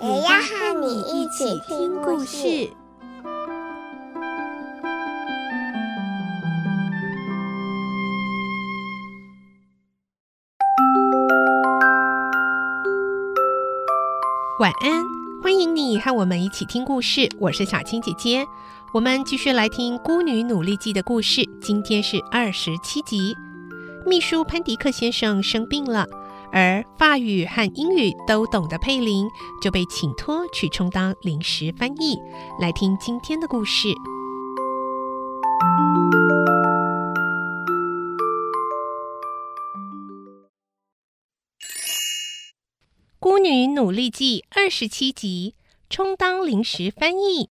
也要和你一起听故事。晚安，欢迎你和我们一起听故事。我是小青姐姐，我们继续来听《孤女努力记》的故事。今天是二十七集。秘书潘迪克先生生病了，而法语和英语都懂的佩林就被请托去充当临时翻译。来听今天的故事。《孤女努力记》二十七集，充当临时翻译。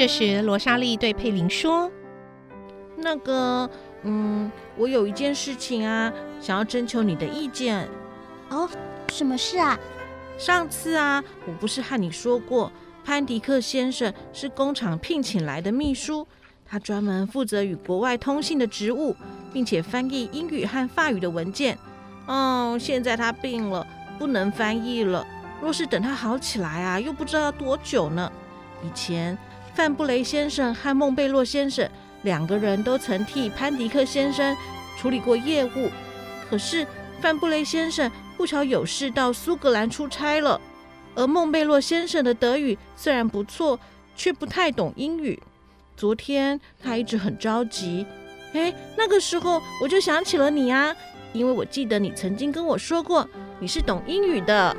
这时，罗莎莉对佩林说：“那个，嗯，我有一件事情啊，想要征求你的意见。哦，什么事啊？上次啊，我不是和你说过。”潘迪克先生是工厂聘请来的秘书，他专门负责与国外通信的职务，并且翻译英语和法语的文件。嗯，现在他病了，不能翻译了。若是等他好起来啊，又不知道要多久呢。以前范布雷先生和孟贝洛先生两个人都曾替潘迪克先生处理过业务，可是范布雷先生不巧有事到苏格兰出差了。而孟贝洛先生的德语虽然不错，却不太懂英语。昨天他一直很着急。哎，那个时候我就想起了你啊，因为我记得你曾经跟我说过你是懂英语的。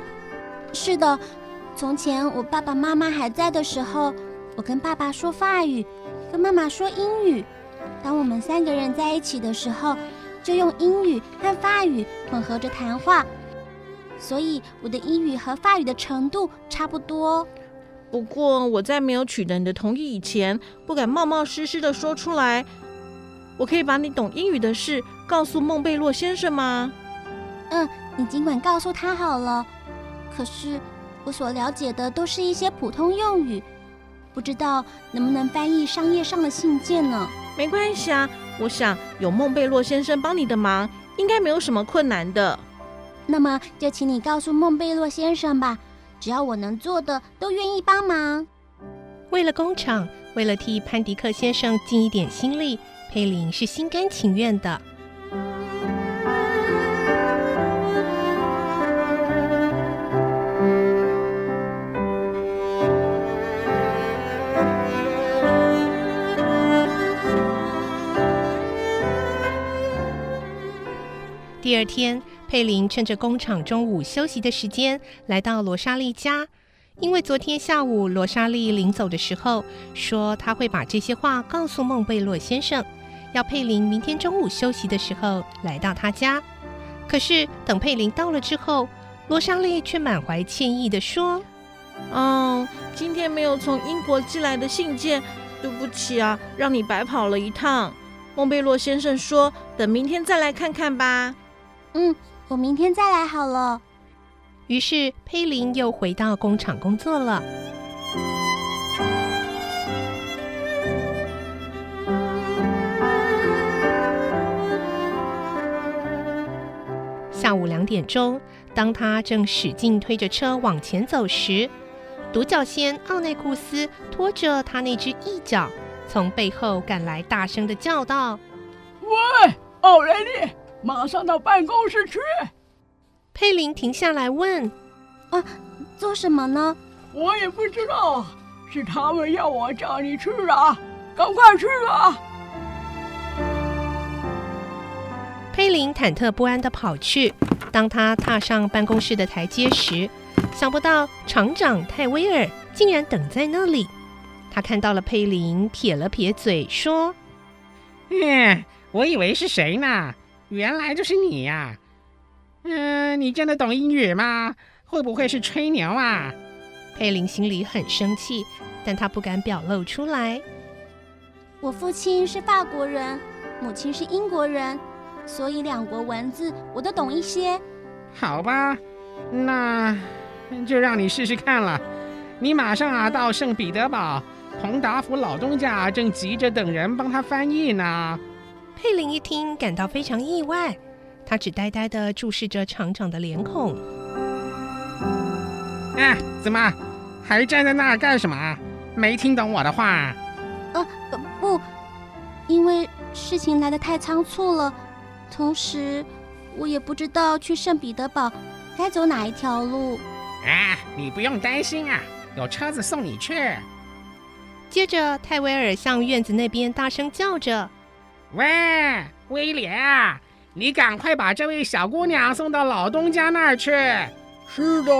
是的，从前我爸爸妈妈还在的时候，我跟爸爸说法语，跟妈妈说英语。当我们三个人在一起的时候，就用英语和法语混合着谈话。所以我的英语和法语的程度差不多。不过我在没有取得你的同意以前，不敢冒冒失失的说出来。我可以把你懂英语的事告诉孟贝洛先生吗？嗯，你尽管告诉他好了。可是我所了解的都是一些普通用语，不知道能不能翻译商业上的信件呢？没关系啊，我想有孟贝洛先生帮你的忙，应该没有什么困难的。那么就请你告诉孟贝洛先生吧，只要我能做的，都愿意帮忙。为了工厂，为了替潘迪克先生尽一点心力，佩林是心甘情愿的。第二天。佩林趁着工厂中午休息的时间，来到罗莎莉家。因为昨天下午罗莎莉临走的时候说，她会把这些话告诉孟贝洛先生，要佩林明天中午休息的时候来到他家。可是等佩林到了之后，罗莎莉却满怀歉意地说：“嗯，今天没有从英国寄来的信件，对不起啊，让你白跑了一趟。孟贝洛先生说，等明天再来看看吧。”嗯。我明天再来好了。于是佩林又回到工厂工作了。下午两点钟，当他正使劲推着车往前走时，独角仙奥内库斯拖着他那只翼角，从背后赶来，大声的叫道：“喂，奥雷利！”马上到办公室去。佩林停下来问：“啊，做什么呢？”我也不知道，是他们要我叫你去啊，赶快去啊！佩林忐忑不安的跑去。当他踏上办公室的台阶时，想不到厂长泰威尔竟然等在那里。他看到了佩林，撇了撇嘴说：“嗯，我以为是谁呢？原来就是你呀！嗯，你真的懂英语吗？会不会是吹牛啊？”佩林心里很生气，但他不敢表露出来。我父亲是法国人，母亲是英国人，所以两国文字我都懂一些。好吧，那就让你试试看了。你马上啊到圣彼得堡。彭达福老东家正急着等人帮他翻译呢。佩林一听，感到非常意外，他只呆呆地注视着厂长的脸孔。啊，怎么还站在那儿干什么？没听懂我的话？呃，不，因为事情来得太仓促了，同时我也不知道去圣彼得堡该走哪一条路。啊，你不用担心啊，有车子送你去。接着，泰威尔向院子那边大声叫着：“喂，威廉啊，你赶快把这位小姑娘送到老东家那儿去。”“是的。”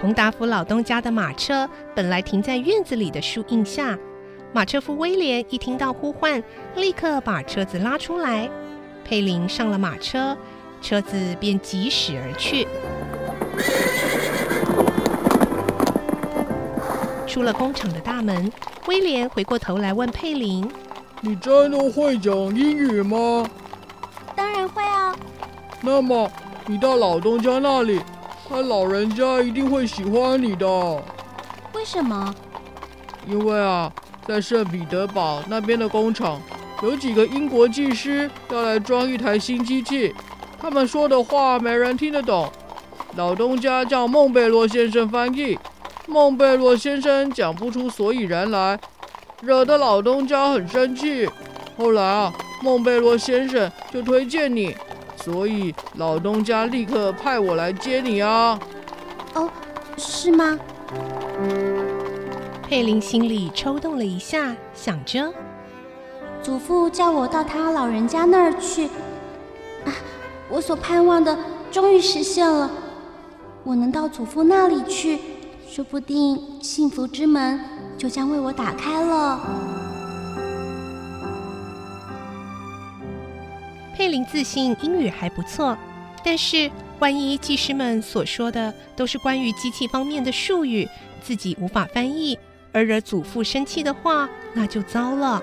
彭达福老东家的马车本来停在院子里的树荫下，马车夫威廉一听到呼唤，立刻把车子拉出来。佩林上了马车，车子便疾驶而去。出了工厂的大门，威廉回过头来问佩林：“你真的会讲英语吗？”“当然会啊。”“那么你到老东家那里，他老人家一定会喜欢你的。”“为什么？”“因为啊，在圣彼得堡那边的工厂，有几个英国技师要来装一台新机器，他们说的话没人听得懂。老东家叫孟贝罗先生翻译。”孟贝洛先生讲不出所以然来，惹得老东家很生气。后来啊，孟贝洛先生就推荐你，所以老东家立刻派我来接你啊。哦，是吗？佩林心里抽动了一下，想着，祖父叫我到他老人家那儿去，啊，我所盼望的终于实现了，我能到祖父那里去。说不定幸福之门就将为我打开了。佩林自信英语还不错，但是万一技师们所说的都是关于机器方面的术语，自己无法翻译，而惹祖父生气的话，那就糟了。